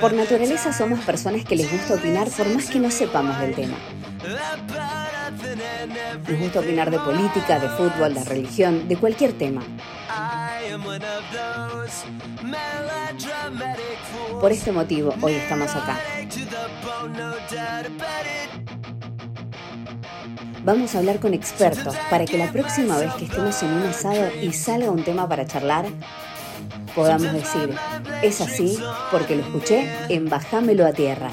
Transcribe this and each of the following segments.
Por naturaleza somos personas que les gusta opinar por más que no sepamos del tema. Nos gusta opinar de política, de fútbol, de religión, de cualquier tema. Por este motivo, hoy estamos acá. Vamos a hablar con expertos para que la próxima vez que estemos en un asado y salga un tema para charlar, podamos decir, es así porque lo escuché en Bajámelo a Tierra.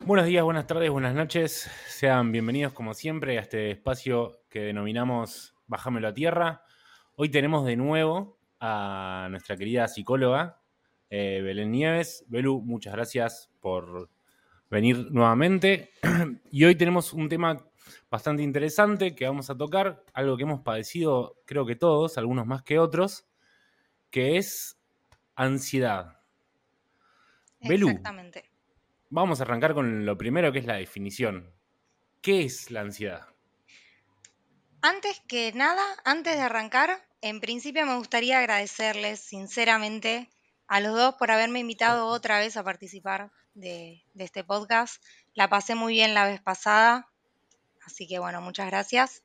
Buenos días, buenas tardes, buenas noches. Sean bienvenidos como siempre a este espacio que denominamos Bajámelo a Tierra. Hoy tenemos de nuevo a nuestra querida psicóloga eh, Belén Nieves. Belu, muchas gracias por venir nuevamente. y hoy tenemos un tema bastante interesante que vamos a tocar, algo que hemos padecido creo que todos, algunos más que otros, que es ansiedad. Exactamente. Belu, vamos a arrancar con lo primero que es la definición. ¿Qué es la ansiedad? Antes que nada, antes de arrancar, en principio me gustaría agradecerles sinceramente a los dos por haberme invitado otra vez a participar de, de este podcast. La pasé muy bien la vez pasada, así que bueno, muchas gracias.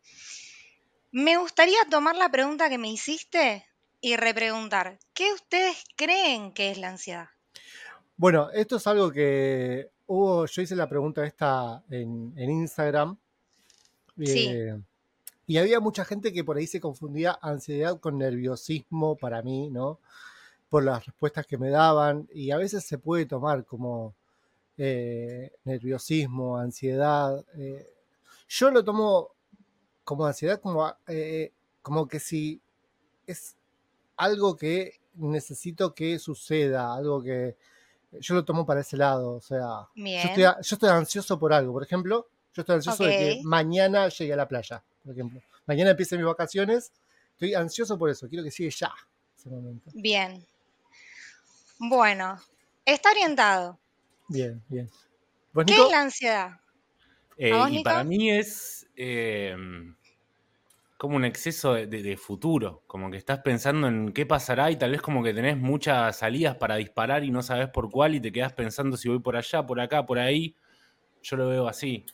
Me gustaría tomar la pregunta que me hiciste y repreguntar, ¿qué ustedes creen que es la ansiedad? Bueno, esto es algo que hubo, yo hice la pregunta esta en, en Instagram. Sí. eh, y había mucha gente que por ahí se confundía ansiedad con nerviosismo para mí, ¿no? Por las respuestas que me daban. Y a veces se puede tomar como eh, nerviosismo, ansiedad. eh, yo lo tomo como ansiedad, como, eh, como que si es algo que necesito que suceda, algo que yo lo tomo para ese lado. O sea, yo estoy, yo estoy ansioso por algo. Por ejemplo, yo estoy ansioso de que mañana llegue a la playa. Por ejemplo, mañana empiecen mis vacaciones. Estoy ansioso por eso. Quiero que llegue ya ese momento. Bien. Bueno, está orientado. Bien, bien. ¿Vos, ¿Qué Nico? es la ansiedad? Eh, ¿A vos, y Nico? para mí es eh, como un exceso de, de- de futuro, como que estás pensando en qué pasará y tal vez como que tenés muchas salidas para disparar y no sabes por cuál y te quedás pensando si voy por allá, por acá, por ahí. Yo lo veo así.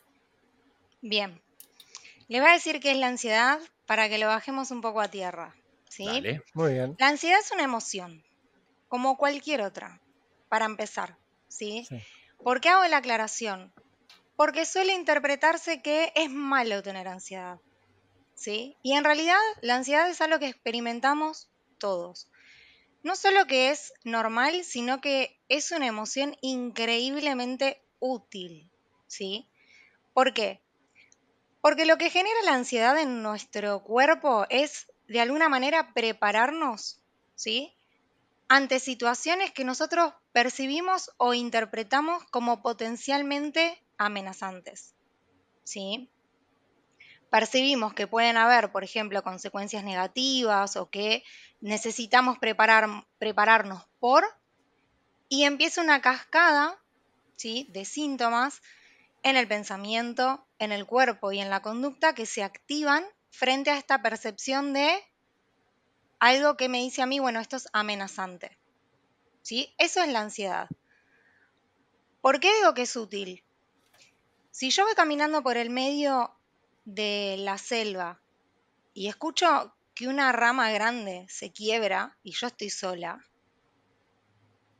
Bien. Le voy a decir qué es la ansiedad para que lo bajemos un poco a tierra. ¿Sí? Dale. Muy bien. La ansiedad es una emoción, como cualquier otra, para empezar. ¿Sí? Sí. ¿Por qué hago la aclaración? Porque suele interpretarse que es malo tener ansiedad. ¿Sí? Y en realidad la ansiedad es algo que experimentamos todos. No solo que es normal, sino que es una emoción increíblemente útil. ¿Sí? ¿Por qué? Porque lo que genera la ansiedad en nuestro cuerpo es, de alguna manera, prepararnos, ¿sí? Ante situaciones que nosotros percibimos o interpretamos como potencialmente amenazantes, ¿sí? Percibimos que pueden haber, por ejemplo, consecuencias negativas o que necesitamos preparar, prepararnos por, y empieza una cascada, ¿sí? De síntomas en el pensamiento, en el cuerpo y en la conducta que se activan frente a esta percepción de algo que me dice a mí, bueno, esto es amenazante. ¿Sí? Eso es la ansiedad. ¿Por qué digo que es útil? Si yo voy caminando por el medio de la selva y escucho que una rama grande se quiebra y yo estoy sola,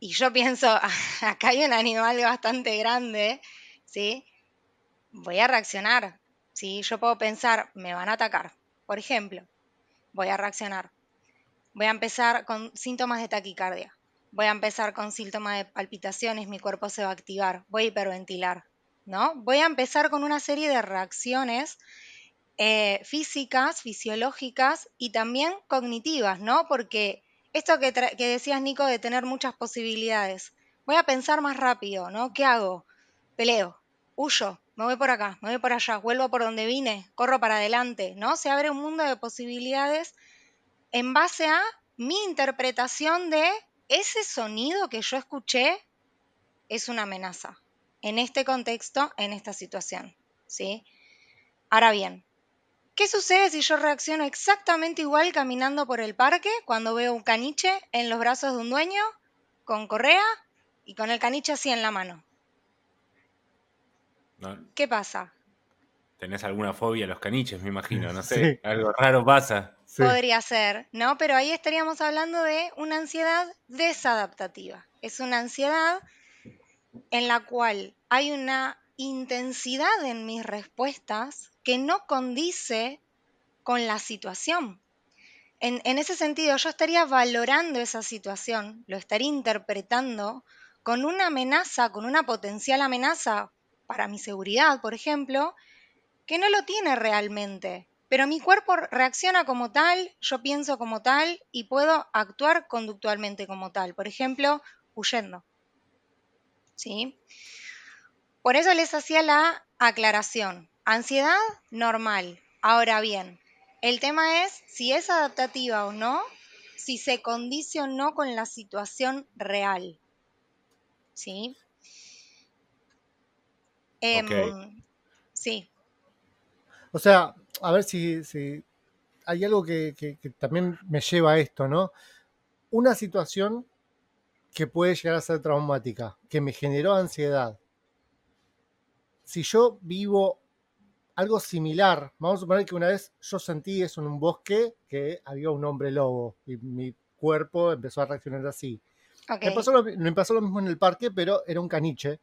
y yo pienso, acá hay un animal bastante grande, ¿sí? Voy a reaccionar, ¿sí? Yo puedo pensar, me van a atacar, por ejemplo, voy a reaccionar. Voy a empezar con síntomas de taquicardia. Voy a empezar con síntomas de palpitaciones, mi cuerpo se va a activar, voy a hiperventilar, ¿no? Voy a empezar con una serie de reacciones eh, físicas, fisiológicas y también cognitivas, ¿no? Porque esto que, que decías, Nico, de tener muchas posibilidades, voy a pensar más rápido, ¿no? ¿Qué hago? Peleo, huyo, me voy por acá, me voy por allá, vuelvo por donde vine, corro para adelante, ¿no? Se abre un mundo de posibilidades en base a mi interpretación de ese sonido que yo escuché es una amenaza en este contexto, en esta situación. ¿sí? Ahora bien, ¿qué sucede si yo reacciono exactamente igual caminando por el parque cuando veo un caniche en los brazos de un dueño, con correa y con el caniche así en la mano? ¿Qué pasa? Tenés alguna fobia a los caniches, me imagino, no sé, algo raro pasa. Podría ser, ¿no? Pero ahí estaríamos hablando de una ansiedad desadaptativa. Es una ansiedad en la cual hay una intensidad en mis respuestas que no condice con la situación. En, en, ese sentido, yo estaría valorando esa situación, lo estaría interpretando con una amenaza, con una potencial amenaza para mi seguridad, por ejemplo, que no lo tiene realmente. Pero mi cuerpo reacciona como tal, yo pienso como tal y puedo actuar conductualmente como tal. Por ejemplo, huyendo. ¿Sí? Por eso les hacía la aclaración. Ansiedad, normal. Ahora bien, el tema es si es adaptativa o no, si se condice o no con la situación real. ¿Sí? Em, sí. O sea, a ver si, hay algo que, también me lleva a esto, ¿no? Una situación que puede llegar a ser traumática, que me generó ansiedad. Si yo vivo algo similar, vamos a suponer que una vez yo sentí eso en un bosque, que había un hombre lobo y mi cuerpo empezó a reaccionar así. Me, pasó lo, me, pasó lo, mismo en el parque, pero era un caniche.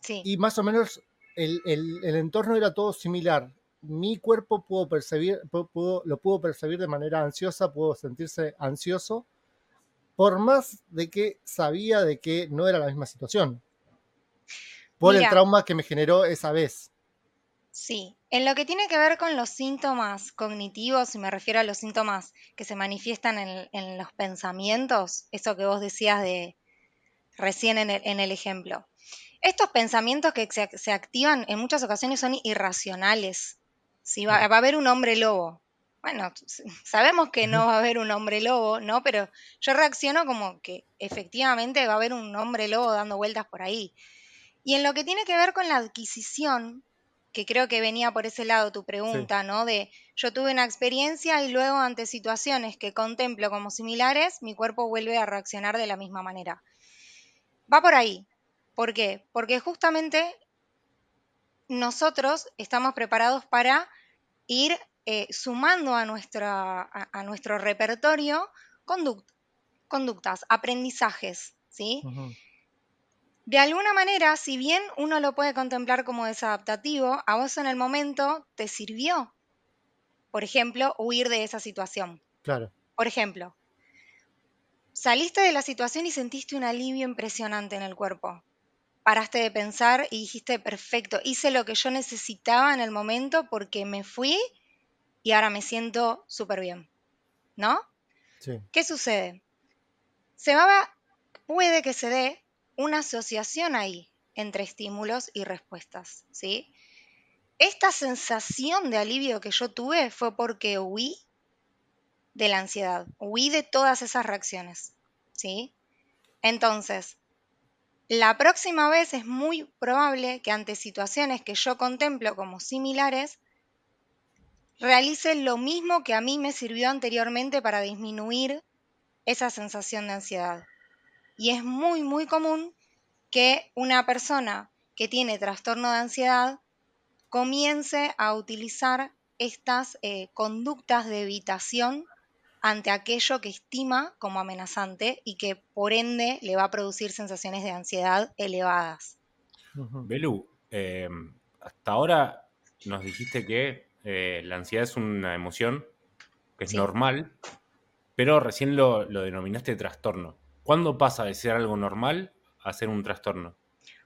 Sí. Y más o menos el, el entorno era todo similar mi cuerpo pudo percibir, lo pudo percibir de manera ansiosa, pudo sentirse ansioso, por más de que sabía de que no era la misma situación, por el trauma que me generó esa vez. Sí, en lo que tiene que ver con los síntomas cognitivos, y me refiero a los síntomas que se manifiestan en, los pensamientos, eso que vos decías de recién en el, ejemplo. Estos pensamientos que se, activan en muchas ocasiones son irracionales, si va, a haber un hombre lobo. Bueno, sabemos que no va a haber un hombre lobo, ¿no? Pero yo reacciono como que efectivamente va a haber un hombre lobo dando vueltas por ahí. Y en lo que tiene que ver con la adquisición, que creo que venía por ese lado tu pregunta, ¿no? De yo tuve una experiencia y luego ante situaciones que contemplo como similares, mi cuerpo vuelve a reaccionar de la misma manera. Va por ahí. ¿Por qué? Porque justamente nosotros estamos preparados para ir eh, sumando a, nuestra, a, nuestro repertorio conductas, aprendizajes, ¿sí? De alguna manera, si bien uno lo puede contemplar como desadaptativo, a vos en el momento te sirvió, por ejemplo, huir de esa situación. Claro. Por ejemplo, saliste de la situación y sentiste un alivio impresionante en el cuerpo paraste de pensar y dijiste, perfecto, hice lo que yo necesitaba en el momento porque me fui y ahora me siento súper bien. ¿No? Sí. ¿Qué sucede? Se va, puede que se dé una asociación ahí entre estímulos y respuestas, ¿sí? Esta sensación de alivio que yo tuve fue porque huí de la ansiedad, huí de todas esas reacciones, ¿sí? Entonces, la próxima vez es muy probable que ante situaciones que yo contemplo como similares, realice lo mismo que a mí me sirvió anteriormente para disminuir esa sensación de ansiedad. Y es muy, muy común que una persona que tiene trastorno de ansiedad comience a utilizar estas eh, conductas de evitación ante aquello que estima como amenazante y que por ende le va a producir sensaciones de ansiedad elevadas. Belu, eh, hasta ahora nos dijiste que eh, la ansiedad es una emoción que es normal, pero recién lo, lo denominaste trastorno. ¿Cuándo pasa de ser algo normal a ser un trastorno?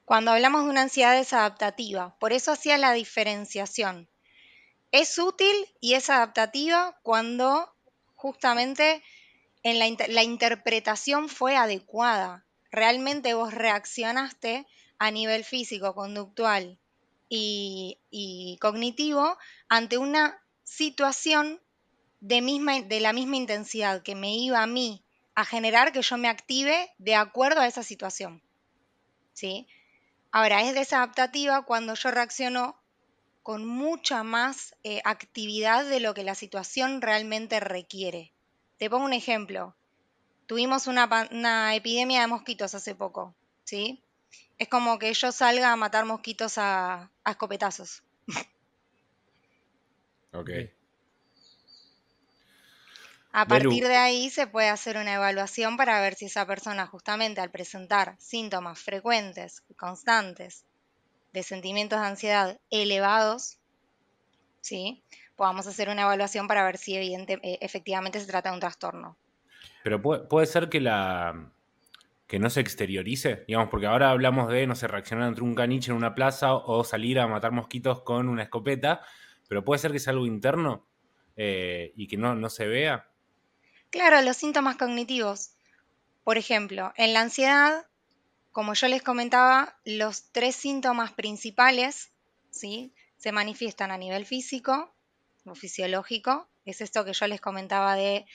Cuando hablamos de una ansiedad desadaptativa, por eso hacía la diferenciación. Es útil y es adaptativa cuando justamente en la, interpretación fue adecuada. Realmente vos reaccionaste a nivel físico, conductual y, cognitivo ante una situación de, misma, de la misma intensidad que me iba a mí a generar que yo me active de acuerdo a esa situación. ¿Sí? Ahora, es desadaptativa cuando yo reacciono con mucha más eh, actividad de lo que la situación realmente requiere. Te pongo un ejemplo. Tuvimos una, epidemia de mosquitos hace poco, ¿sí? Es como que yo salga a matar mosquitos a, a escopetazos. Ok. A partir de ahí se puede hacer una evaluación para ver si esa persona justamente al presentar síntomas frecuentes y constantes de sentimientos de ansiedad elevados, ¿sí? podamos hacer una evaluación para ver si evidente, eh, efectivamente se trata de un trastorno. Pero puede, ser que la que no se exteriorice, digamos, porque ahora hablamos de, no sé, reaccionar entre un caniche en una plaza o salir a matar mosquitos con una escopeta, pero puede ser que sea algo interno eh, y que no, no se vea. Claro, los síntomas cognitivos. Por ejemplo, en la ansiedad, como yo les comentaba, los tres síntomas principales ¿sí? se manifiestan a nivel físico o fisiológico. Es esto que yo les comentaba de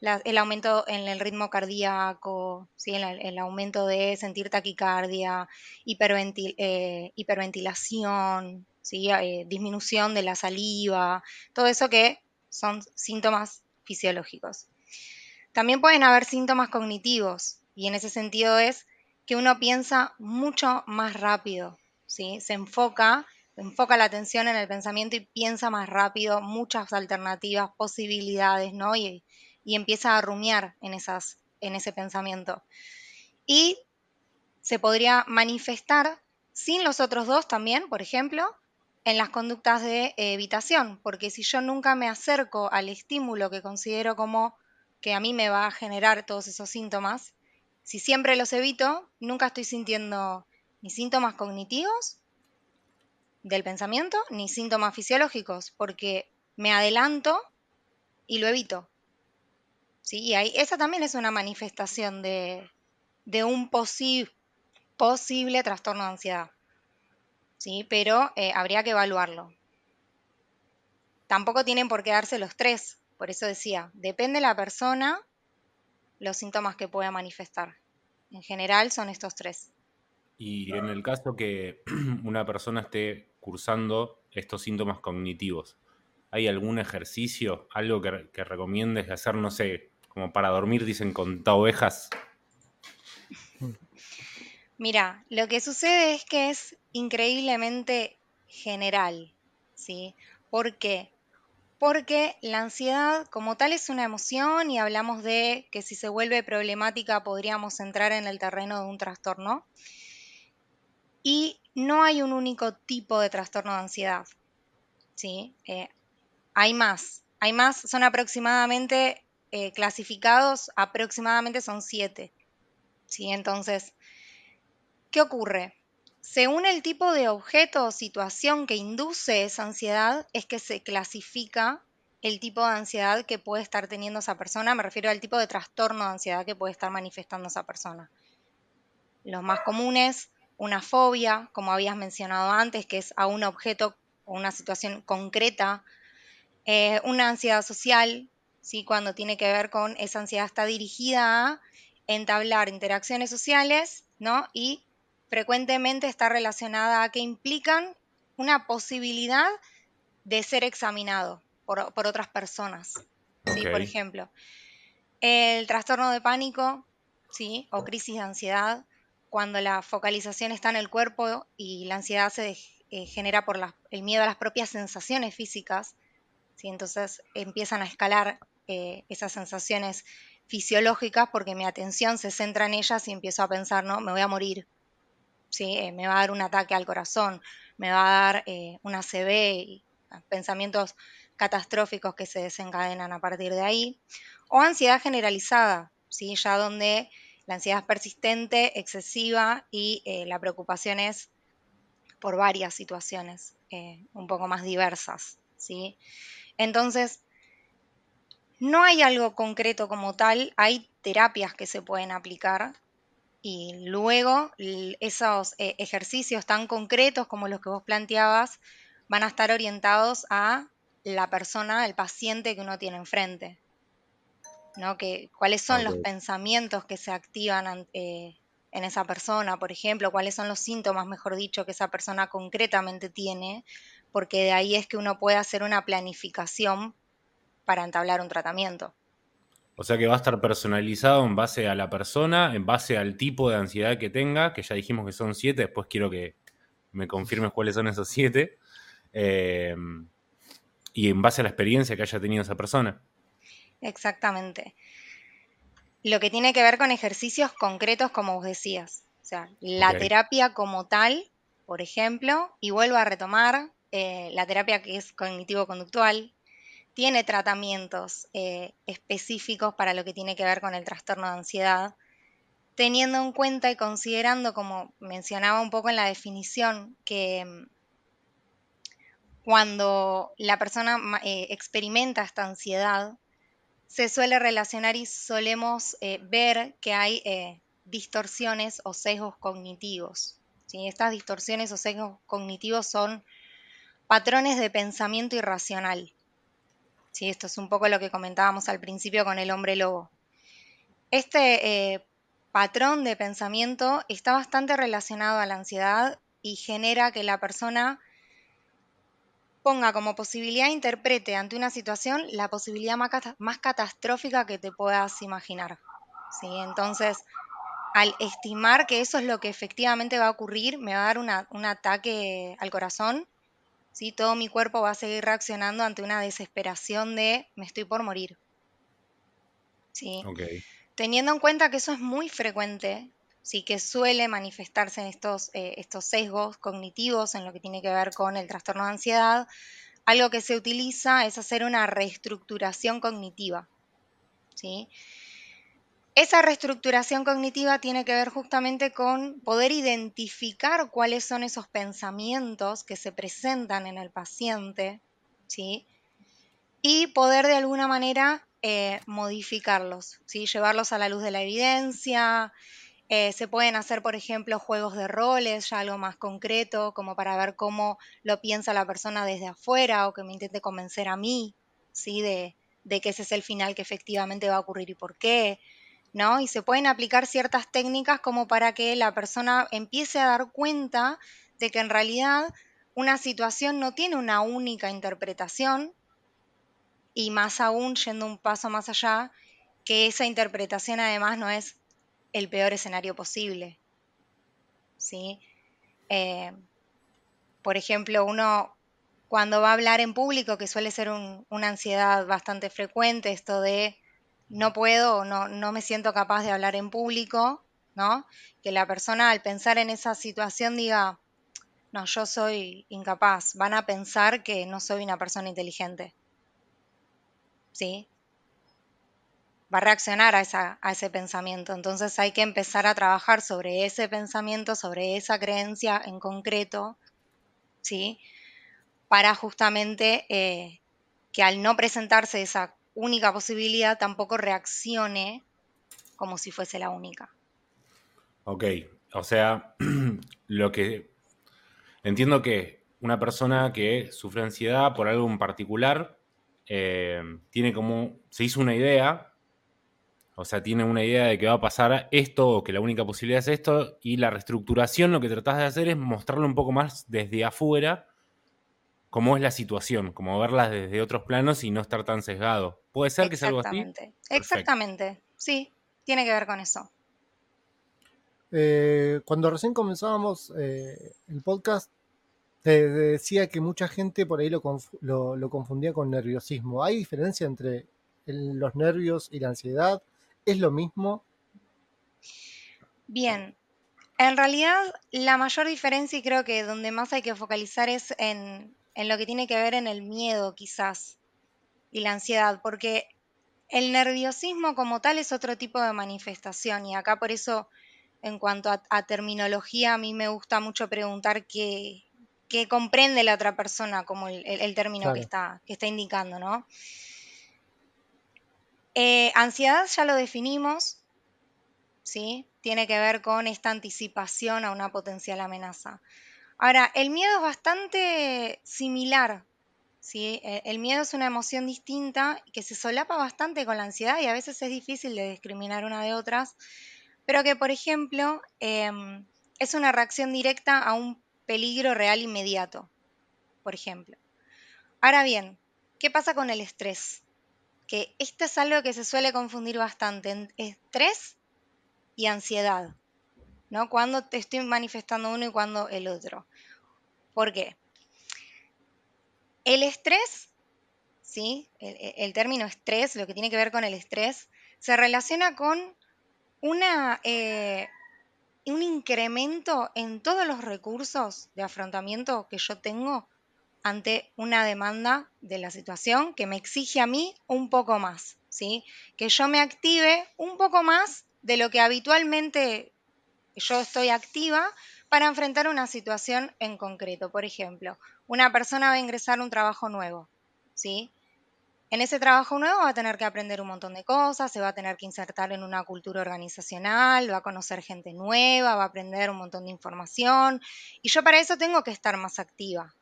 el aumento en el ritmo cardíaco, ¿sí? el, aumento de sentir taquicardia, eh, hiperventilación, ¿sí? Eh, disminución de la saliva, todo eso que son síntomas fisiológicos. También pueden haber síntomas cognitivos y en ese sentido es que uno piensa mucho más rápido, ¿sí? Se enfoca, enfoca la atención en el pensamiento y piensa más rápido, muchas alternativas, posibilidades, ¿no? Y, empieza a rumiar en, esas, en ese pensamiento. Y se podría manifestar sin los otros dos también, por ejemplo, en las conductas de evitación, porque si yo nunca me acerco al estímulo que considero como que a mí me va a generar todos esos síntomas, si siempre los evito, nunca estoy sintiendo ni síntomas cognitivos del pensamiento, ni síntomas fisiológicos, porque me adelanto y lo evito. ¿Sí? Y esa también es una manifestación de, un posible trastorno de ansiedad. ¿Sí? Pero eh, habría que evaluarlo. Tampoco tienen por qué darse los tres, por eso decía, depende de la persona los síntomas que pueda manifestar. En general son estos tres. Y en el caso que una persona esté cursando estos síntomas cognitivos, ¿hay algún ejercicio, algo que, que recomiendes hacer, no sé, como para dormir, dicen, con ovejas? Mira, lo que sucede es que es increíblemente general, ¿sí? ¿Por qué? Porque la ansiedad como tal es una emoción y hablamos de que si se vuelve problemática podríamos entrar en el terreno de un trastorno. Y no hay un único tipo de trastorno de ansiedad. ¿sí? Eh, hay más. Hay más, son aproximadamente eh, clasificados, aproximadamente son siete. ¿sí? Entonces, ¿qué ocurre? Según el tipo de objeto o situación que induce esa ansiedad, es que se clasifica el tipo de ansiedad que puede estar teniendo esa persona. Me refiero al tipo de trastorno de ansiedad que puede estar manifestando esa persona. Los más comunes, una fobia, como habías mencionado antes, que es a un objeto o una situación concreta. Eh, una ansiedad social, ¿sí? cuando tiene que ver con esa ansiedad está dirigida a entablar interacciones sociales ¿no? y frecuentemente está relacionada a que implican una posibilidad de ser examinado por, otras personas. ¿sí? Por ejemplo, el trastorno de pánico ¿sí? o crisis de ansiedad, cuando la focalización está en el cuerpo y la ansiedad se eh, genera por el miedo a las propias sensaciones físicas, ¿sí? entonces empiezan a escalar eh, esas sensaciones fisiológicas porque mi atención se centra en ellas y empiezo a pensar, no, me voy a morir, ¿sí? Eh, me va a dar un ataque al corazón, me va a dar eh, una CB y ah, pensamientos catastróficos que se desencadenan a partir de ahí, o ansiedad generalizada, ¿sí? ya donde la ansiedad es persistente, excesiva y eh, la preocupación es por varias situaciones un poco más diversas. ¿sí? Entonces, no hay algo concreto como tal, hay terapias que se pueden aplicar y luego esos eh, ejercicios tan concretos como los que vos planteabas van a estar orientados a la persona, el paciente que uno tiene enfrente. ¿no? Que, ¿Cuáles son los pensamientos que se activan eh, en esa persona, por ejemplo? ¿Cuáles son los síntomas, mejor dicho, que esa persona concretamente tiene? porque de ahí es que uno puede hacer una planificación para entablar un tratamiento. O sea que va a estar personalizado en base a la persona, en base al tipo de ansiedad que tenga, que ya dijimos que son siete, después quiero que me confirmes cuáles son esos siete, eh, y en base a la experiencia que haya tenido esa persona. Exactamente. Lo que tiene que ver con ejercicios concretos, como vos decías. O sea, la terapia como tal, por ejemplo, y vuelvo a retomar, eh, la terapia que es cognitivo-conductual, tiene tratamientos eh, específicos para lo que tiene que ver con el trastorno de ansiedad, teniendo en cuenta y considerando, como mencionaba un poco en la definición, que mm, cuando la persona eh, experimenta esta ansiedad, se suele relacionar y solemos eh, ver que hay distorsiones o sesgos cognitivos. Estas distorsiones o sesgos cognitivos son patrones de pensamiento irracional. ¿Sí? Esto es un poco lo que comentábamos al principio con el hombre lobo. Este eh, patrón de pensamiento está bastante relacionado a la ansiedad y genera que la persona ponga como posibilidad, interprete ante una situación la posibilidad más, catastrófica que te puedas imaginar. ¿sí? Entonces, al estimar que eso es lo que efectivamente va a ocurrir, me va a dar un ataque al corazón, ¿sí? todo mi cuerpo va a seguir reaccionando ante una desesperación de me estoy por morir. ¿sí? Teniendo en cuenta que eso es muy frecuente, sí que suele manifestarse en estos, eh, estos sesgos cognitivos en lo que tiene que ver con el trastorno de ansiedad, algo que se utiliza es hacer una reestructuración cognitiva. ¿sí? Esa reestructuración cognitiva tiene que ver justamente con poder identificar cuáles son esos pensamientos que se presentan en el paciente, ¿sí? Y poder de alguna manera eh, modificarlos, ¿sí? Llevarlos a la luz de la evidencia, eh, se pueden hacer, por ejemplo, juegos de roles, ya algo más concreto, como para ver cómo lo piensa la persona desde afuera o que me intente convencer a mí, ¿sí? De, de que ese es el final que efectivamente va a ocurrir y por qué, ¿no? Y se pueden aplicar ciertas técnicas como para que la persona empiece a dar cuenta de que en realidad una situación no tiene una única interpretación y más aún yendo un paso más allá, que esa interpretación además no es el peor escenario posible. ¿sí? Eh, por ejemplo, uno cuando va a hablar en público, que suele ser una ansiedad bastante frecuente, esto de no puedo, no, no me siento capaz de hablar en público, ¿no? Que la persona al pensar en esa situación diga, no, yo soy incapaz, van a pensar que no soy una persona inteligente. ¿Sí? va a reaccionar a, esa, a, ese pensamiento. Entonces hay que empezar a trabajar sobre ese pensamiento, sobre esa creencia en concreto, ¿sí? Para justamente eh, que al no presentarse esa única posibilidad tampoco reaccione como si fuese la única. Ok, o sea, lo que entiendo que una persona que sufre ansiedad por algo en particular eh, tiene como, se hizo una idea o sea, tiene una idea de que va a pasar esto o que la única posibilidad es esto y la reestructuración lo que tratás de hacer es mostrarlo un poco más desde afuera cómo es la situación, como verla desde otros planos y no estar tan sesgado. ¿Puede ser que sea algo así? Exactamente, sí, tiene que ver con eso. Eh, cuando recién comenzábamos eh, el podcast, te decía que mucha gente por ahí lo, lo confundía con nerviosismo. ¿Hay diferencia entre los nervios y la ansiedad? ¿Es lo mismo? Bien, en realidad la mayor diferencia y creo que donde más hay que focalizar es en, lo que tiene que ver en el miedo quizás y la ansiedad, porque el nerviosismo como tal es otro tipo de manifestación y acá por eso en cuanto a, terminología a mí me gusta mucho preguntar qué, comprende la otra persona como el, término que, está, que está indicando, ¿no? Eh, ansiedad ya lo definimos, ¿sí? Tiene que ver con esta anticipación a una potencial amenaza. Ahora, el miedo es bastante similar, ¿sí? E, el miedo es una emoción distinta que se solapa bastante con la ansiedad y a veces es difícil de discriminar una de otras, pero que, por ejemplo, em, es una reacción directa a un peligro real inmediato. por ejemplo. Ahora bien, ¿qué pasa con el estrés? Que esto es algo que se suele confundir bastante, estrés y ansiedad, ¿no? Cuando te estoy manifestando uno y cuando el otro. ¿Por qué? El estrés, ¿sí? El, término estrés, lo que tiene que ver con el estrés, se relaciona con una, eh, un incremento en todos los recursos de afrontamiento que yo tengo ante una demanda de la situación que me exige a mí un poco más, ¿sí? Que yo me active un poco más de lo que habitualmente yo estoy activa para enfrentar una situación en concreto. Por ejemplo, una persona va a ingresar a un trabajo nuevo, ¿sí? En ese trabajo nuevo va a tener que aprender un montón de cosas, se va a tener que insertar en una cultura organizacional, va a conocer gente nueva, va a aprender un montón de información y yo para eso tengo que estar más activa.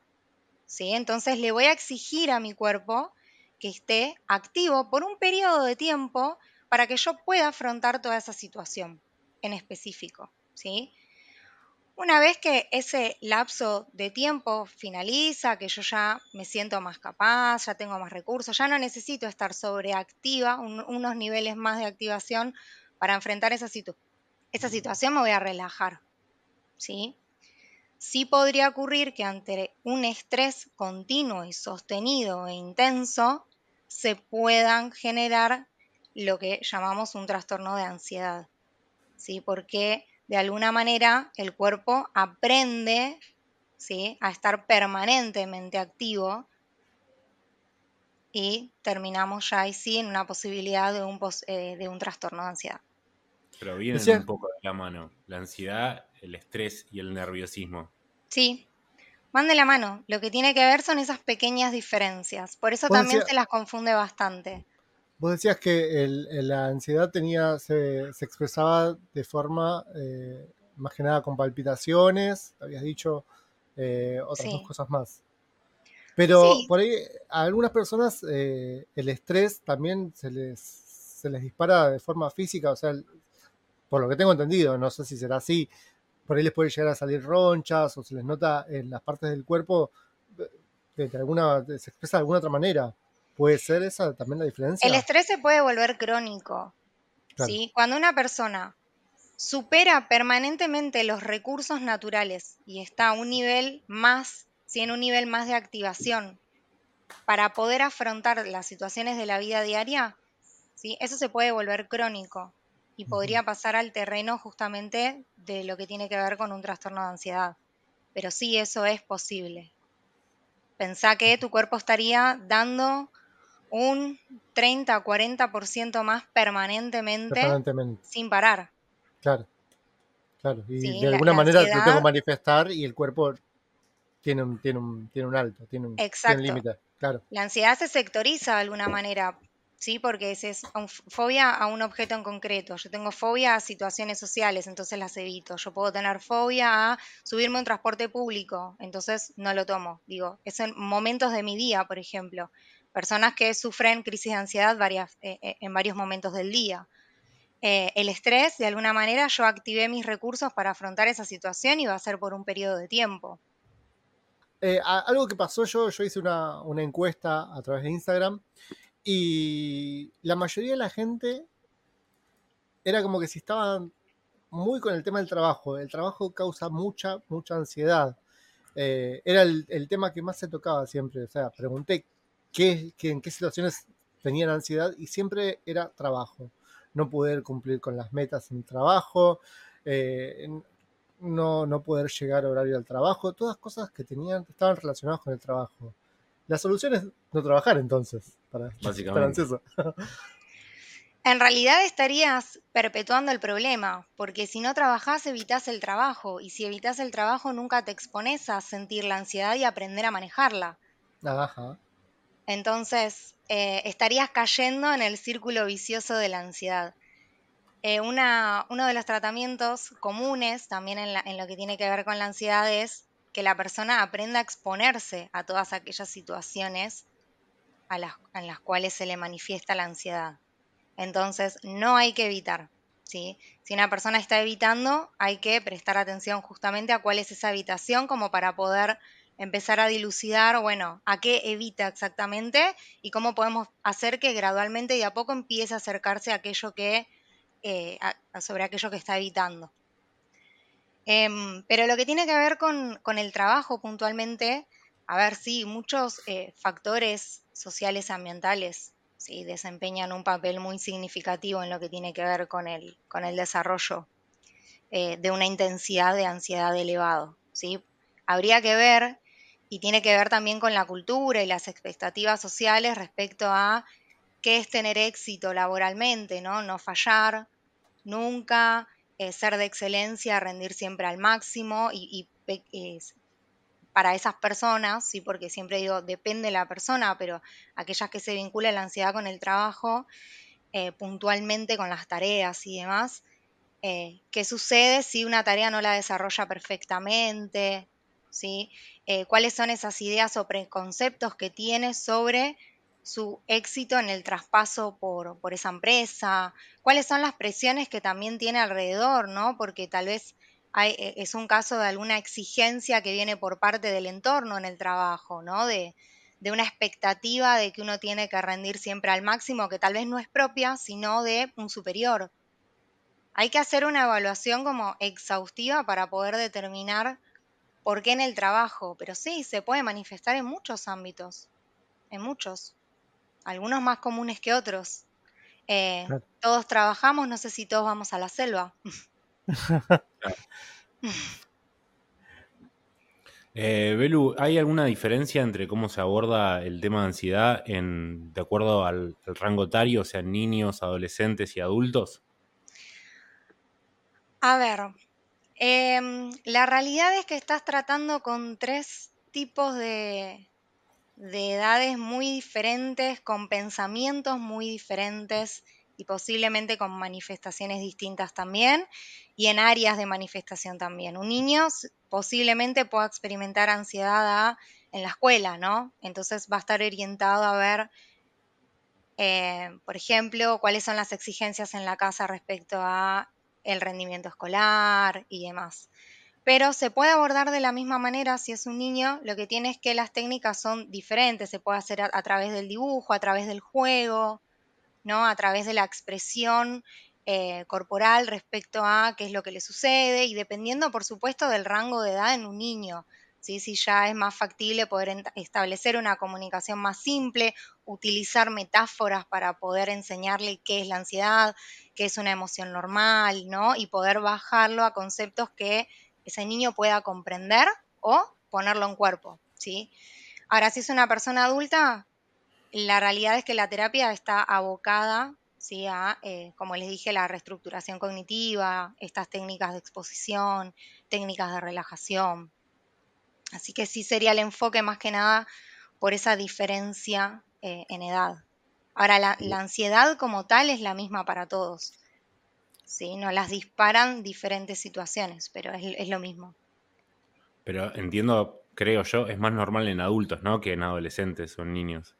¿sí? Entonces le voy a exigir a mi cuerpo que esté activo por un periodo de tiempo para que yo pueda afrontar toda esa situación en específico. ¿Sí? Una vez que ese lapso de tiempo finaliza, que yo ya me siento más capaz, ya tengo más recursos, ya no necesito estar sobreactiva, unos niveles más de activación para enfrentar esa, esa situación, me voy a relajar. ¿sí? sí podría ocurrir que ante un estrés continuo y sostenido e intenso se puedan generar lo que llamamos un trastorno de ansiedad. ¿sí? Porque de alguna manera el cuerpo aprende ¿sí? a estar permanentemente activo y terminamos ya ahí sí en una posibilidad de un, eh, de un trastorno de ansiedad. Pero vienen un poco de la mano, la ansiedad, el estrés y el nerviosismo. Sí, van de la mano. Lo que tiene que ver son esas pequeñas diferencias. Por eso también se las confunde bastante. Vos decías que la ansiedad tenía, se, expresaba de forma eh, más que nada con palpitaciones, habías dicho eh, otras dos cosas más. Pero por ahí a algunas personas eh, el estrés también se les, se les dispara de forma física, o sea, por lo que tengo entendido, no sé si será así, por ahí les puede llegar a salir ronchas o se les nota en las partes del cuerpo, de, alguna, se expresa de alguna otra manera. ¿Puede ser esa también la diferencia? El estrés se puede volver crónico. ¿sí? Cuando una persona supera permanentemente los recursos naturales y está a un nivel más, ¿sí? en un nivel más de activación para poder afrontar las situaciones de la vida diaria, ¿sí? eso se puede volver crónico y podría pasar al terreno justamente de lo que tiene que ver con un trastorno de ansiedad. Pero sí, eso es posible. Pensá que tu cuerpo estaría dando un 30 40% más permanentemente, sin parar. Claro, claro. Y de alguna manera lo tengo que manifestar y el cuerpo tiene un, tiene un, tiene un alto, tiene un, límite. Claro. La ansiedad se sectoriza de alguna manera. ¿sí? Porque es, es fobia a un objeto en concreto. Yo tengo fobia a situaciones sociales, entonces las evito. Yo puedo tener fobia a subirme a un transporte público, entonces no lo tomo. Digo, es en momentos de mi día, por ejemplo personas que sufren crisis de ansiedad eh, eh, en varios momentos del día. Eh, el estrés, de alguna manera, yo activé mis recursos para afrontar esa situación y va a ser por un periodo de tiempo. algo que pasó yo, yo hice una, encuesta a través de Instagram y la mayoría de la gente era como que si estaban muy con el tema del trabajo. El trabajo causa mucha, mucha ansiedad. era el, tema que más se tocaba siempre. O sea, pregunté en qué situaciones tenían ansiedad y siempre era trabajo. No poder cumplir con las metas en trabajo, eh, no, no poder llegar a horario al trabajo, todas cosas que tenían, estaban relacionadas con el trabajo. La solución es no trabajar entonces, para, Básicamente. En realidad estarías perpetuando el problema, porque si no trabajas evitas el trabajo, y si evitas el trabajo nunca te expones a sentir la ansiedad y aprender a manejarla. Ajá. Entonces, eh, estarías cayendo en el círculo vicioso de la ansiedad. Eh, uno de los tratamientos comunes también en, lo que tiene que ver con la ansiedad es que la persona aprenda a exponerse a todas aquellas situaciones en las cuales se le manifiesta la ansiedad. Entonces, no hay que evitar. ¿sí? Si una persona está evitando, hay que prestar atención justamente a cuál es esa evitación como para poder empezar a dilucidar, bueno, a qué evita exactamente y cómo podemos hacer que gradualmente y a poco empiece a acercarse a aquello que, eh, sobre aquello que está evitando. Em, pero lo que tiene que ver con, el trabajo puntualmente, a ver, sí, muchos eh, factores sociales y ambientales sí, desempeñan un papel muy significativo en lo que tiene que ver con el, con el desarrollo eh, de una intensidad de ansiedad elevado. ¿sí? Habría que ver, y tiene que ver también con la cultura y las expectativas sociales respecto a qué es tener éxito laboralmente, ¿no? No fallar nunca, eh, ser de excelencia, rendir siempre al máximo y, para esas personas, sí, porque siempre digo, depende de la persona, pero aquellas que se vinculan la ansiedad con el trabajo, eh, puntualmente con las tareas y demás, eh, ¿qué sucede si una tarea no la desarrolla perfectamente? ¿Sí? ¿Cuáles son esas ideas o preconceptos que tiene sobre su éxito en el traspaso por, esa empresa, cuáles son las presiones que también tiene alrededor, ¿no? Porque tal vez e, es un caso de alguna exigencia que viene por parte del entorno en el trabajo, ¿no? De, de una expectativa de que uno tiene que rendir siempre al máximo, que tal vez no es propia, sino de un superior. Hay que hacer una evaluación como exhaustiva para poder determinar por qué en el trabajo, pero sí, se puede manifestar en muchos ámbitos, en muchos algunos más comunes que otros. Eh, todos trabajamos, no sé si todos vamos a la selva. eh, Belu, ¿hay alguna diferencia entre cómo se aborda el tema de ansiedad en, de acuerdo al, rango etario, o sea, niños, adolescentes y adultos? A ver, em, la realidad es que estás tratando con tres tipos de, de edades muy diferentes, con pensamientos muy diferentes y posiblemente con manifestaciones distintas también y en áreas de manifestación también. Un niño posiblemente pueda experimentar ansiedad en la escuela, ¿no? Entonces va a estar orientado a ver, eh, por ejemplo, cuáles son las exigencias en la casa respecto a el rendimiento escolar y demás pero se puede abordar de la misma manera si es un niño, lo que tiene es que las técnicas son diferentes, se puede hacer a, través del dibujo, a través del juego, ¿no? a través de la expresión eh, corporal respecto a qué es lo que le sucede y dependiendo, por supuesto, del rango de edad en un niño. ¿Sí? Si ya es más factible poder establecer una comunicación más simple, utilizar metáforas para poder enseñarle qué es la ansiedad, qué es una emoción normal, ¿no? Y poder bajarlo a conceptos que ese niño pueda comprender o ponerlo en cuerpo, ¿sí? Ahora, si es una persona adulta, la realidad es que la terapia está abocada ¿sí? a, eh, como les dije, la reestructuración cognitiva, estas técnicas de exposición, técnicas de relajación. Así que sí sería el enfoque más que nada por esa diferencia eh, en edad. Ahora, la, ansiedad como tal es la misma para todos. ¿sí? No las disparan diferentes situaciones, pero es, lo mismo. Pero entiendo, creo yo, es más normal en adultos, ¿no? Que en adolescentes o en niños.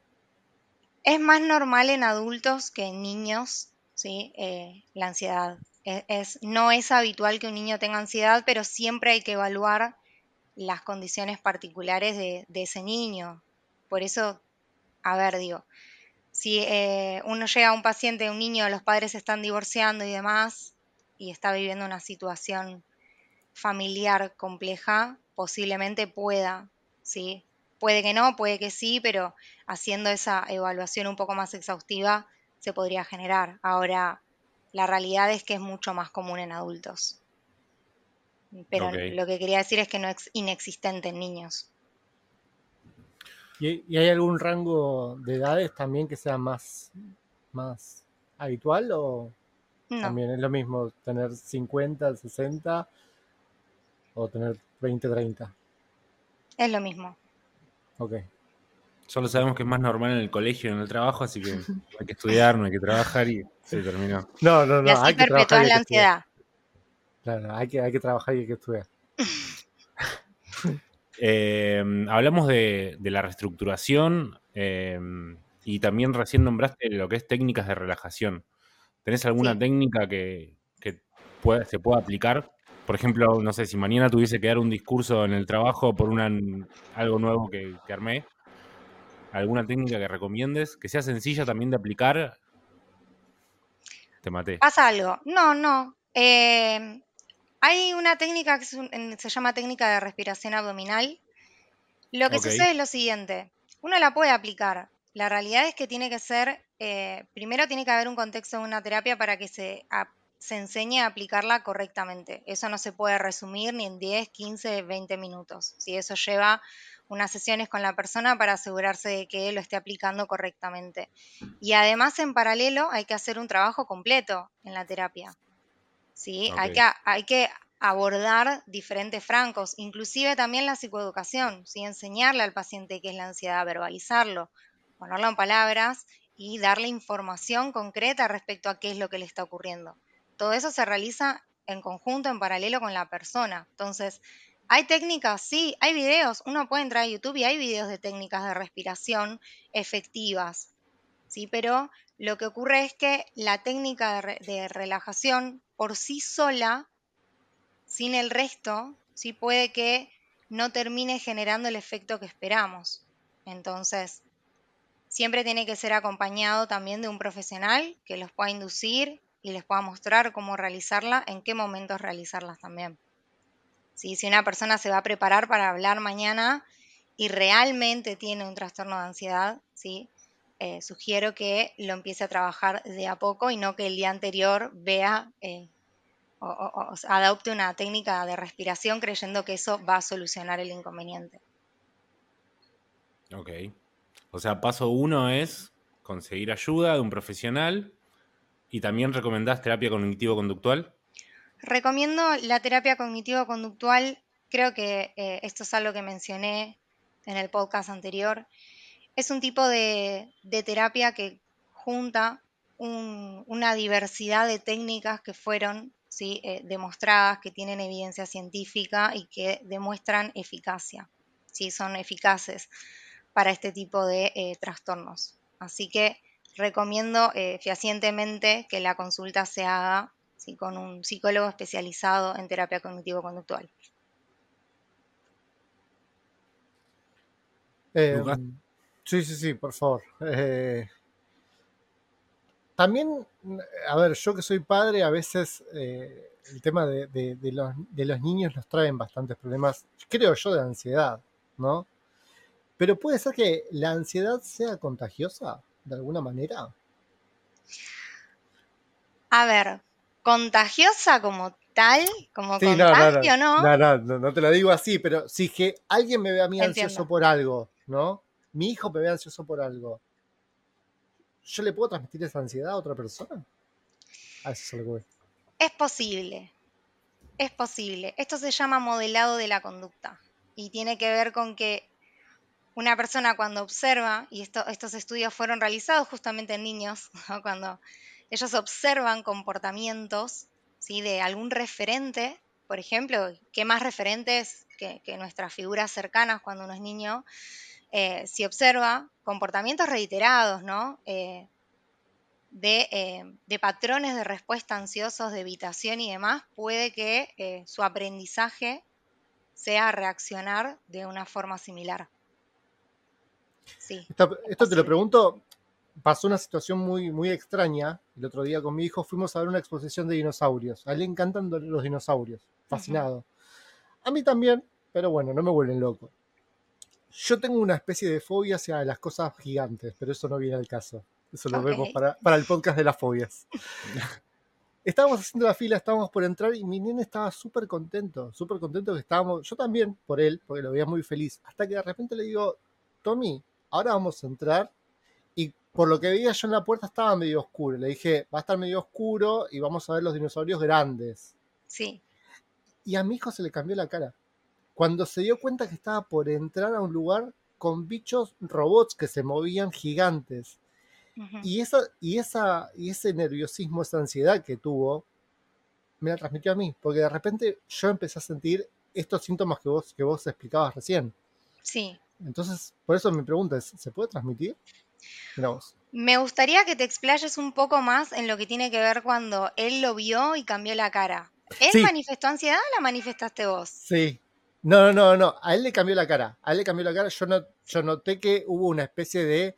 Es más normal en adultos que en niños, ¿sí? Eh, la ansiedad. E, es, no es habitual que un niño tenga ansiedad, pero siempre hay que evaluar las condiciones particulares de, ese niño. Por eso, a ver, digo, si eh, uno llega a un paciente, un niño, los padres están divorciando y demás, y está viviendo una situación familiar compleja, posiblemente pueda, ¿sí? Puede que no, puede que sí, pero haciendo esa evaluación un poco más exhaustiva se podría generar. Ahora, la realidad es que es mucho más común en adultos. Pero lo que quería decir es que no es inexistente en niños. ¿Y, hay algún rango de edades también que sea más, más habitual o también es lo mismo tener 50, 60 o tener 20, 30? Es lo mismo. Ok. Solo sabemos que es más normal en el colegio y en el trabajo, así que hay que estudiar, no hay que trabajar y se terminó. No, no, no. Y así hay que la ansiedad. Claro, hay que, hay que trabajar y hay que estudiar. Em, hablamos de, la reestructuración em, y también recién nombraste lo que es técnicas de relajación. ¿Tenés alguna técnica que, se pueda aplicar por ejemplo, no sé, si mañana tuviese que dar un discurso en el trabajo por una, algo nuevo que, armé, alguna técnica que recomiendes, que sea sencilla también de aplicar. Te maté. Pasa algo. No, no. Eh, hay una técnica que se llama técnica de respiración abdominal. Lo que sucede es lo siguiente. Uno la puede aplicar. La realidad es que tiene que ser, eh, primero tiene que haber un contexto de una terapia para que se, se enseñe a aplicarla correctamente. Eso no se puede resumir ni en 10, 15, 20 minutos. Si eso lleva unas sesiones con la persona para asegurarse de que lo esté aplicando correctamente. Y además, en paralelo, hay que hacer un trabajo completo en la terapia. ¿Sí? Hay, que, hay que abordar diferentes francos, inclusive también la psicoeducación, ¿sí? enseñarle al paciente qué es la ansiedad, verbalizarlo, ponerlo en palabras y darle información concreta respecto a qué es lo que le está ocurriendo. Todo eso se realiza en conjunto, en paralelo con la persona. Entonces, ¿hay técnicas? Sí, hay videos. Uno puede entrar a YouTube y hay videos de técnicas de respiración efectivas. ¿sí? Pero lo que ocurre es que la técnica de, relajación por sí sola, sin el resto, sí puede que no termine generando el efecto que esperamos. Entonces, siempre tiene que ser acompañado también de un profesional que los pueda inducir y les pueda mostrar cómo realizarla, en qué momentos realizarlas también. Si una persona se va a preparar para hablar mañana y realmente tiene un trastorno de ansiedad, ¿sí? Eh, sugiero que lo empiece a trabajar de a poco y no que el día anterior vea eh, o, adopte una técnica de respiración creyendo que eso va a solucionar el inconveniente. Ok. O sea, paso uno es conseguir ayuda de un profesional y también recomendás terapia cognitivo-conductual. Recomiendo la terapia cognitivo-conductual. Creo que eh, esto es algo que mencioné en el podcast anterior. Es un tipo de, terapia que junta una diversidad de técnicas que fueron ¿sí? Eh, demostradas, que tienen evidencia científica y que demuestran eficacia. ¿sí? Son eficaces para este tipo de eh, trastornos. Así que recomiendo eh, fehacientemente que la consulta se haga con un psicólogo especializado en terapia cognitivo-conductual. Sí, sí, sí, por favor. Eh, también, a ver, yo que soy padre, a veces eh, el tema de, los, niños nos traen bastantes problemas, creo yo, de ansiedad, ¿no? Pero puede ser que la ansiedad sea contagiosa, de alguna manera. A ver, contagiosa como tal, como contagio, no no, no no, no, te lo digo así, pero si que alguien me ve a mí ansioso por algo, ¿no? Mi hijo me ve ansioso por algo, ¿yo le puedo transmitir esa ansiedad a otra persona? A eso es Es posible, es posible. Esto se llama modelado de la conducta y tiene que ver con que una persona cuando observa, y estos estudios fueron realizados justamente en niños, cuando ellos observan comportamientos ¿sí? de algún referente, por ejemplo, ¿qué más referentes que, que nuestras figuras cercanas cuando uno es niño? Eh, si observa comportamientos reiterados, ¿no? Eh, eh, de, patrones de respuesta ansiosos, de evitación y demás, puede que su aprendizaje sea reaccionar de una forma similar. Sí, esto, te lo pregunto, pasó una situación muy, muy extraña. El otro día con mi hijo fuimos a ver una exposición de dinosaurios. A él le encantan los dinosaurios, fascinado. A mí también, pero bueno, no me vuelven loco. Yo tengo una especie de fobia hacia las cosas gigantes, pero eso no viene al caso. Eso lo vemos para, el podcast de las fobias. estábamos haciendo la fila, estábamos por entrar y mi nene estaba súper contento, súper contento que estábamos, yo también por él, porque lo veía muy feliz, hasta que de repente le digo, Tommy, ahora vamos a entrar y por lo que veía yo en la puerta estaba medio oscuro. Le dije, va a estar medio oscuro y vamos a ver los dinosaurios grandes. Sí. Y a mi hijo se le cambió la cara cuando se dio cuenta que estaba por entrar a un lugar con bichos robots que se movían gigantes. y, esa, y, esa, y ese nerviosismo, esa ansiedad que tuvo, me la transmitió a mí, porque de repente yo empecé a sentir estos síntomas que vos, que vos explicabas recién. Sí. Entonces, por eso me pregunta, ¿se puede transmitir? Me gustaría que te explayes un poco más en lo que tiene que ver cuando él lo vio y cambió la cara. ¿Él manifestó ansiedad o la manifestaste vos? Sí. No, no, no, a él le cambió la cara. A él le cambió la cara. Yo, no, yo noté que hubo una especie de.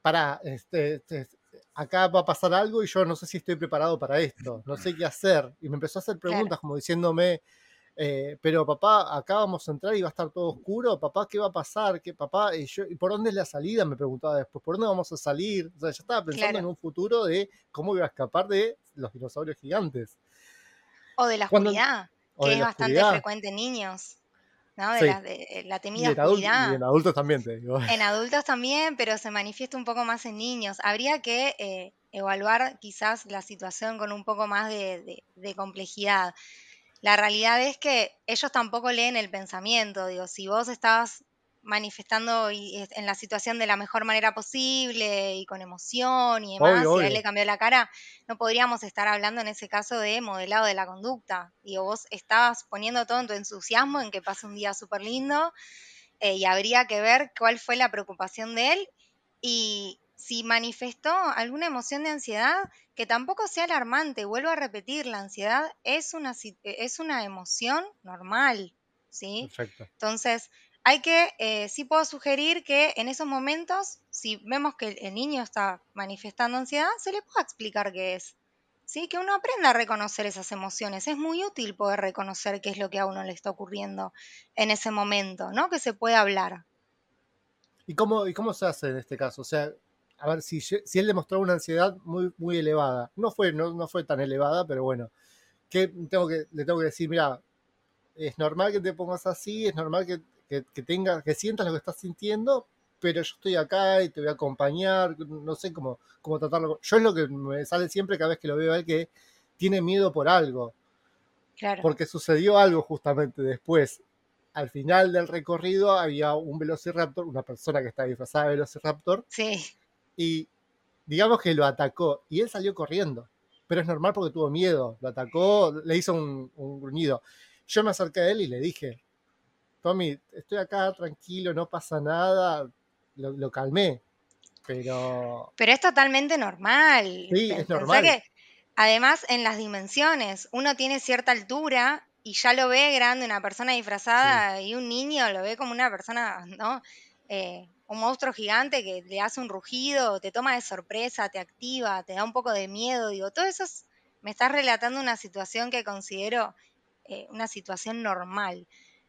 Para, este, este, acá va a pasar algo y yo no sé si estoy preparado para esto. No sé qué hacer. Y me empezó a hacer preguntas como diciéndome. Eh, pero papá, acá vamos a entrar y va a estar todo oscuro, papá, ¿qué va a pasar? ¿Qué, papá? Y, yo, ¿y por dónde es la salida? Me preguntaba después, ¿por dónde vamos a salir? O sea, ya estaba pensando en un futuro de cómo iba a escapar de los dinosaurios gigantes. O de la oscuridad, que es bastante frecuente en niños. ¿no? De, la, de, la, temida oscuridad. y en adultos también, te digo. En adultos también, pero se manifiesta un poco más en niños. Habría que eh, evaluar quizás la situación con un poco más de, de complejidad. La realidad es que ellos tampoco leen el pensamiento. Digo, si vos estabas manifestando en la situación de la mejor manera posible y con emoción y demás, y a él le cambió la cara, no podríamos estar hablando en ese caso de modelado de la conducta. Digo, vos estabas poniendo todo en tu entusiasmo en que pase un día súper lindo eh, y habría que ver cuál fue la preocupación de él y si manifestó alguna emoción de ansiedad, que tampoco sea alarmante. Vuelvo a repetir, la ansiedad es una, es una emoción normal, ¿sí? Perfecto. Entonces, hay que, eh, sí puedo sugerir que en esos momentos, si vemos que el niño está manifestando ansiedad, se le pueda explicar qué es. ¿Sí? Que uno aprenda a reconocer esas emociones. Es muy útil poder reconocer qué es lo que a uno le está ocurriendo en ese momento, ¿no? Que se puede hablar. ¿Y cómo, y cómo se hace en este caso? O sea, a ver, si, si él demostró una ansiedad muy, muy elevada, no fue, no, no fue tan elevada, pero bueno, que tengo que, le tengo que decir, mira, es normal que te pongas así, es normal que que, tengas, que sientas lo que estás sintiendo, pero yo estoy acá y te voy a acompañar, no sé cómo, cómo tratarlo. Yo es lo que me sale siempre cada vez que lo veo a él que tiene miedo por algo. Porque sucedió algo justamente después. Al final del recorrido había un velociraptor, una persona que estaba disfrazada de velociraptor. Sí. Y digamos que lo atacó y él salió corriendo. Pero es normal porque tuvo miedo. Lo atacó, le hizo un, un gruñido. Yo me acerqué a él y le dije, Tommy, estoy acá tranquilo, no pasa nada, lo, calmé, pero... Pero es totalmente normal. Sí, es normal. Que, además, en las dimensiones, uno tiene cierta altura y ya lo ve grande, una persona disfrazada y un niño lo ve como una persona, ¿no? Eh, un monstruo gigante que le hace un rugido, te toma de sorpresa, te activa, te da un poco de miedo, digo, todo eso me estás relatando una situación que considero eh, una situación normal.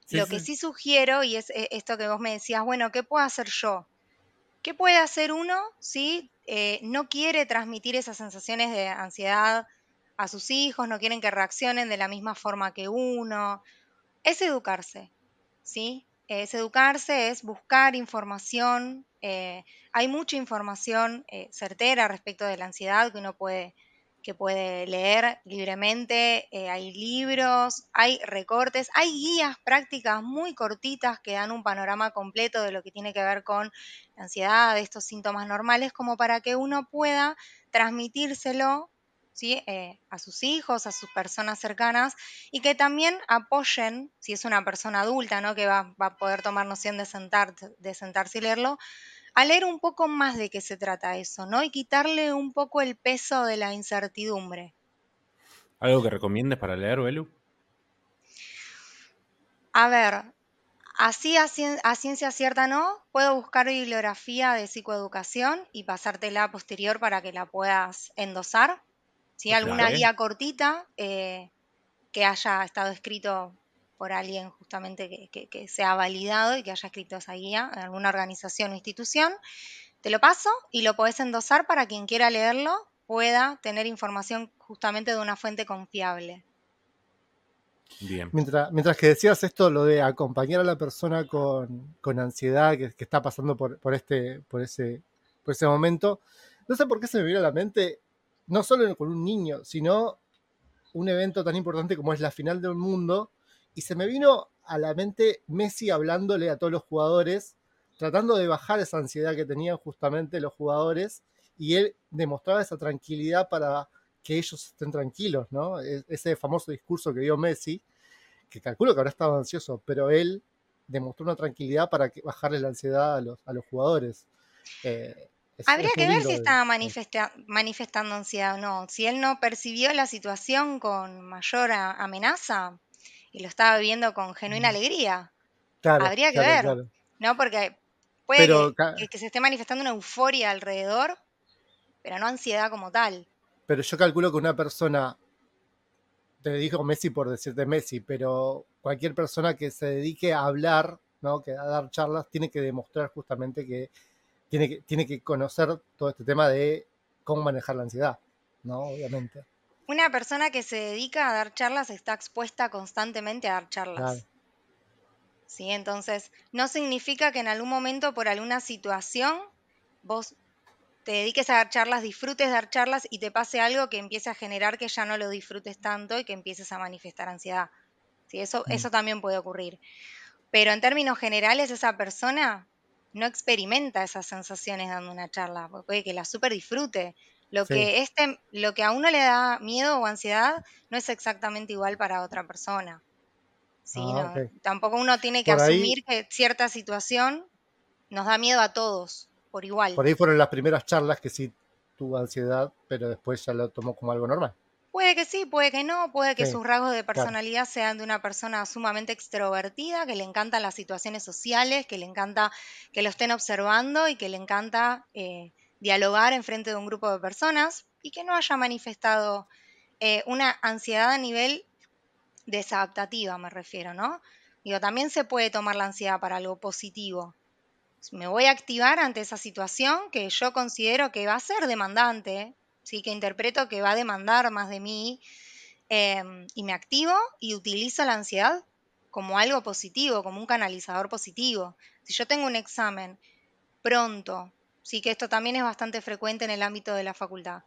Lo que sí sugiero, y es eh, esto que vos me decías, bueno, ¿qué puedo hacer yo? ¿Qué puede hacer uno si eh, no quiere transmitir esas sensaciones de ansiedad a sus hijos, no quieren que reaccionen de la misma forma que uno? Es educarse, ¿sí? Es educarse, es buscar información. Eh, hay mucha información certera respecto de la ansiedad que uno puede que puede leer libremente, eh, hay libros, hay recortes, hay guías prácticas muy cortitas que dan un panorama completo de lo que tiene que ver con la ansiedad, estos síntomas normales, como para que uno pueda transmitírselo ¿sí? Eh, a sus hijos, a sus personas cercanas, y que también apoyen, si es una persona adulta, ¿no? que va, va a poder tomar noción de, sentar, de sentarse y leerlo, a leer un poco más de qué se trata eso, ¿no? Y quitarle un poco el peso de la incertidumbre. ¿Algo que recomiendes para leer, Belu? A ver, así a, ciencia cierta no, puedo buscar bibliografía de psicoeducación y pasártela posterior para que la puedas endosar. Si alguna guía cortita eh, que haya estado escrito por alguien justamente que, que, sea validado y que haya escrito esa guía en alguna organización o institución. Te lo paso y lo podés endosar para quien quiera leerlo pueda tener información justamente de una fuente confiable. Bien. Mientras, mientras que decías esto, lo de acompañar a la persona con, ansiedad que, está pasando por, por, este, por, ese, por ese momento, no sé por qué se me viene a la mente, no solo con un niño, sino un evento tan importante como es la final del mundo, y se me vino a la mente Messi hablándole a todos los jugadores, tratando de bajar esa ansiedad que tenían justamente los jugadores, y él demostraba esa tranquilidad para que ellos estén tranquilos, ¿no? E-, ese famoso discurso que dio Messi, que calculo que habrá estado ansioso, pero él demostró una tranquilidad para bajarle la ansiedad a los, a los jugadores. Eh, Habría que ver si estaba manifestando ansiedad o no. Si él no percibió la situación con mayor amenaza y lo estaba viviendo con genuina alegría. Habría que ver. ¿No? Porque puede que, se esté manifestando una euforia alrededor, pero no ansiedad como tal. Pero yo calculo que una persona, te digo Messi por decirte Messi, pero cualquier persona que se dedique a hablar, ¿no? que a dar charlas, tiene que demostrar justamente que tiene que, tiene que conocer todo este tema de cómo manejar la ansiedad, ¿no? Obviamente. Una persona que se dedica a dar charlas está expuesta constantemente a dar charlas. ¿Sí? Entonces, no significa que en algún momento, por alguna situación, vos te dediques a dar charlas, disfrutes dar charlas y te pase algo que empiece a generar que ya no lo disfrutes tanto y que empieces a manifestar ansiedad. ¿Sí? Eso, mm. eso también puede ocurrir. Pero en términos generales, esa persona no experimenta esas sensaciones dando una charla, puede que la super disfrute. Lo, que este, lo que a uno le da miedo o ansiedad no es exactamente igual para otra persona. ¿sí? Ah, tampoco uno tiene que asumir que cierta situación nos da miedo a todos, por igual. Por ahí fueron las primeras charlas que sí tuvo ansiedad, pero después ya lo tomó como algo normal. Puede que sí, puede que no, puede que sus rasgos de personalidad sean de una persona sumamente extrovertida, que le encantan las situaciones sociales, que le encanta que lo estén observando y que le encanta eh, dialogar en frente de un grupo de personas y que no haya manifestado eh, una ansiedad a nivel desadaptativa, me refiero, ¿no? Digo, también se puede tomar la ansiedad para algo positivo. Me voy a activar ante esa situación que yo considero que va a ser demandante, ¿sí? que interpreto que va a demandar más de mí em, y me activo y utilizo la ansiedad como algo positivo, como un canalizador positivo. Si yo tengo un examen pronto, sí que esto también es bastante frecuente en el ámbito de la facultad.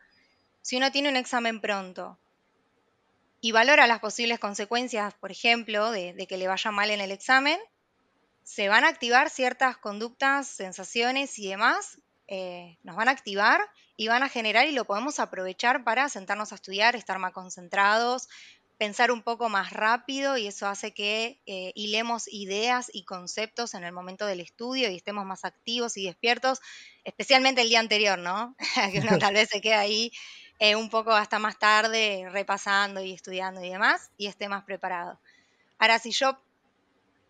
Si uno tiene un examen pronto y valora las posibles consecuencias, por ejemplo, de que le vaya mal en el examen, se van a activar ciertas conductas, sensaciones y demás eh, nos van a activar y van a generar y lo podemos aprovechar para sentarnos a estudiar, estar más concentrados, pensar un poco más rápido y eso hace que eh, hilemos ideas y conceptos en el momento del estudio y estemos más activos y despiertos, especialmente el día anterior, ¿no? que uno tal vez se quede ahí eh, un poco hasta más tarde repasando y estudiando y demás y esté más preparado. Ahora, si yo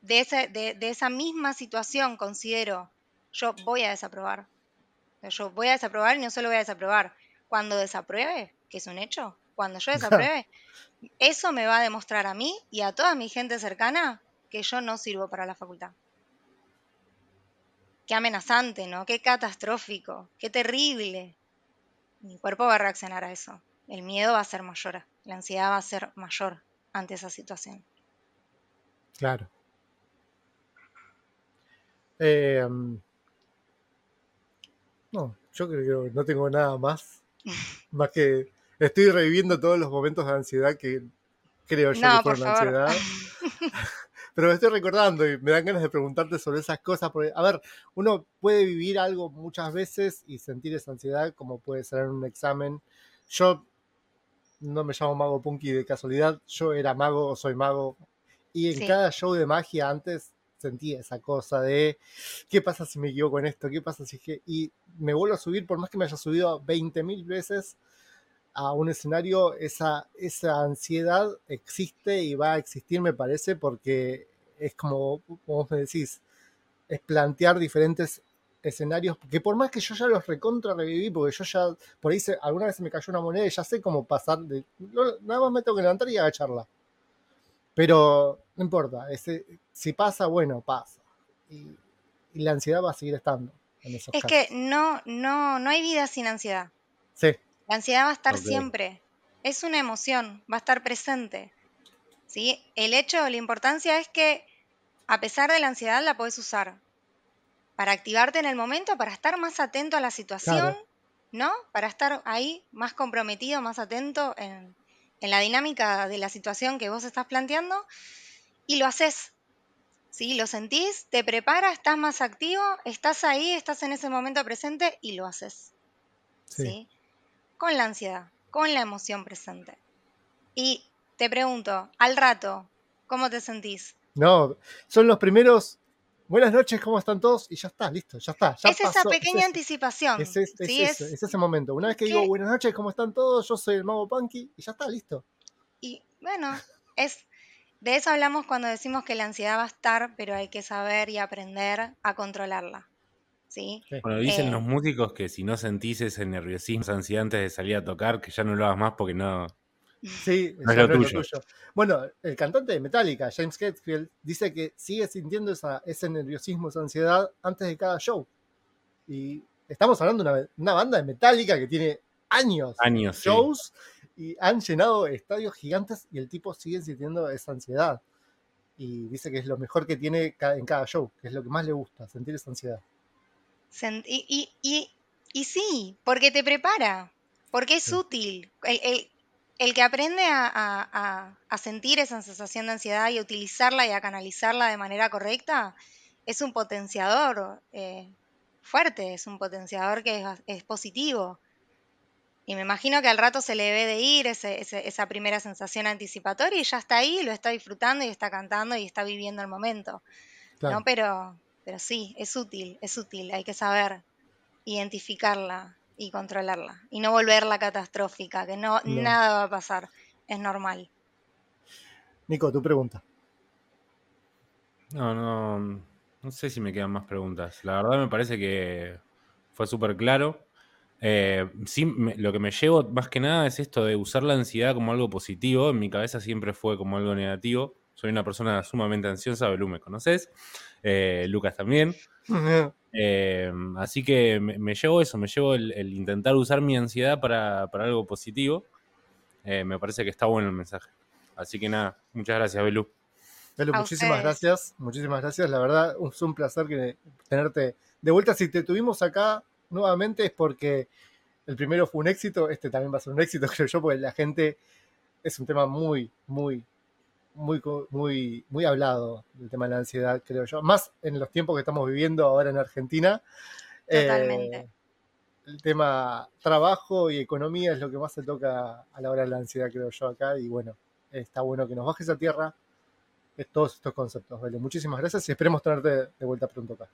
de, de esa misma situación considero, yo voy a desaprobar, yo voy a desaprobar y no solo voy a desaprobar. Cuando desapruebe, que es un hecho, cuando yo desapruebe, eso me va a demostrar a mí y a toda mi gente cercana que yo no sirvo para la facultad. Qué amenazante, ¿no? Qué catastrófico, qué terrible. Mi cuerpo va a reaccionar a eso. El miedo va a ser mayor, la ansiedad va a ser mayor ante esa situación. Claro. Eh, no, yo creo que no tengo nada más. más que estoy reviviendo todos los momentos de ansiedad que creo yo que fueron ansiedad. Pero me estoy recordando y me dan ganas de preguntarte sobre esas cosas. Porque, a ver, uno puede vivir algo muchas veces y sentir esa ansiedad, como puede ser en un examen. Yo no me llamo Mago Punky de casualidad, yo era mago o soy mago. Y en cada show de magia antes sentía esa cosa de qué pasa si me equivoco en esto, qué pasa si es que... Y me vuelvo a subir, por más que me haya subido 20.000 veces a un escenario, esa, esa ansiedad existe y va a existir, me parece, porque es como, como vos me decís, es plantear diferentes escenarios, que por más que yo ya los recontra reviví, porque yo ya, por ahí alguna vez me cayó una moneda y ya sé cómo pasar, de, nada más me tengo que levantar y agacharla. Pero no importa, ese, si pasa, bueno, pasa. Y, la ansiedad va a seguir estando. En esos es que no, no, no hay vida sin ansiedad. Sí. La ansiedad va a estar siempre. Es una emoción, va a estar presente. ¿sí? El hecho, la importancia es que a pesar de la ansiedad la puedes usar para activarte en el momento, para estar más atento a la situación, ¿no? Para estar ahí más comprometido, más atento en, en la dinámica de la situación que vos estás planteando y lo haces. ¿Sí? Lo sentís, te prepara, estás más activo, estás ahí, estás en ese momento presente y lo haces. Sí. Con la ansiedad, con la emoción presente. Y te pregunto, al rato, ¿cómo te sentís? No, son los primeros buenas noches, ¿cómo están todos? Y ya está, listo, ya está. Ya es esa pasó, pequeña es, anticipación. es, es- ¿sí? eso, Es- es ese momento. Una vez que digo buenas noches, ¿cómo están todos? Yo soy el mago Punky y ya está, listo. Y bueno, es de eso hablamos cuando decimos que la ansiedad va a estar, pero hay que saber y aprender a controlarla. ¿Sí? Bueno, dicen Eh. los músicos que si no sentís ese nerviosismo, esa ansiedad antes de salir a tocar, que ya no lo hagas más porque no. Sí, No es lo tuyo. Bueno, el cantante de Metallica, James Hetfield, dice que sigue sintiendo esa, ese nerviosismo, esa ansiedad antes de cada show. Y estamos hablando de una, una banda de Metallica que tiene años, Años. sí. shows y han llenado estadios gigantes y el tipo sigue sintiendo esa ansiedad. Y dice que es lo mejor que tiene en cada show, que es lo que más le gusta, sentir esa ansiedad. Y, y, y, y sí, porque te prepara, porque es Sí. útil. El, el- el que aprende a, a- a- sentir esa sensación de ansiedad y a utilizarla y a canalizarla de manera correcta es un potenciador eh, fuerte, es un potenciador que es, es positivo. Y me imagino que al rato se le debe de ir ese- ese- esa primera sensación anticipatoria y ya está ahí, lo está disfrutando y está cantando y está viviendo el momento. Claro. ¿no? Pero, pero sí, es útil, es útil, hay que saber identificarla y controlarla y no volverla catastrófica, que no, No. nada va a pasar, es normal. Nico, tu pregunta. No, no. No sé si me quedan más preguntas. La verdad me parece que fue súper claro. Eh, sí, me- lo que me llevo más que nada es esto de usar la ansiedad como algo positivo. En mi cabeza siempre fue como algo negativo. Soy una persona sumamente ansiosa, Belú, me conoces. Eh, Lucas también. Eh, así que me, me llevo eso, me llevo el, el intentar usar mi ansiedad para, para algo positivo. Eh, me parece que está bueno el mensaje. Así que nada, muchas gracias, Belú. Belu, A muchísimas ustedes. gracias, muchísimas gracias. La verdad, es un placer que, tenerte de vuelta. Si te tuvimos acá nuevamente es porque el primero fue un éxito, este también va a ser un éxito, creo yo, porque la gente es un tema muy, muy, muy, muy, muy hablado, el tema de la ansiedad, creo yo. Más en los tiempos que estamos viviendo ahora en Argentina. Eh, Totalmente. el tema trabajo y economía es lo que más se toca a la hora de la ansiedad, creo yo, acá. Y bueno, está bueno que nos bajes a tierra todos estos conceptos, Belu. Muchísimas gracias y esperemos tenerte de vuelta pronto acá.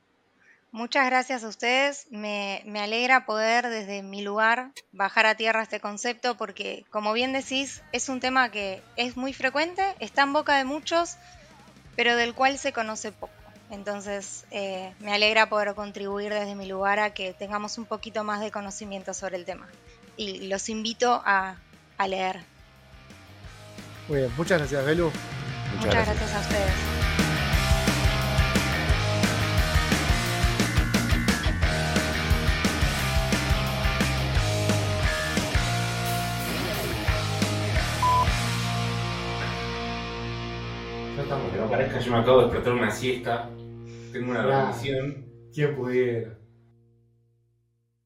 Muchas gracias a ustedes. Me, me alegra poder desde mi lugar bajar a tierra este concepto porque, como bien decís, es un tema que es muy frecuente, está en boca de muchos, pero del cual se conoce poco. Entonces, eh, me alegra poder contribuir desde mi lugar a que tengamos un poquito más de conocimiento sobre el tema. Y los invito a, a leer. Muy bien, muchas gracias, Belu. Muchas, Muchas gracias. gracias a ustedes. Yo me acabo de despertar una siesta. Tengo una reunión. ¿Quién pudiera?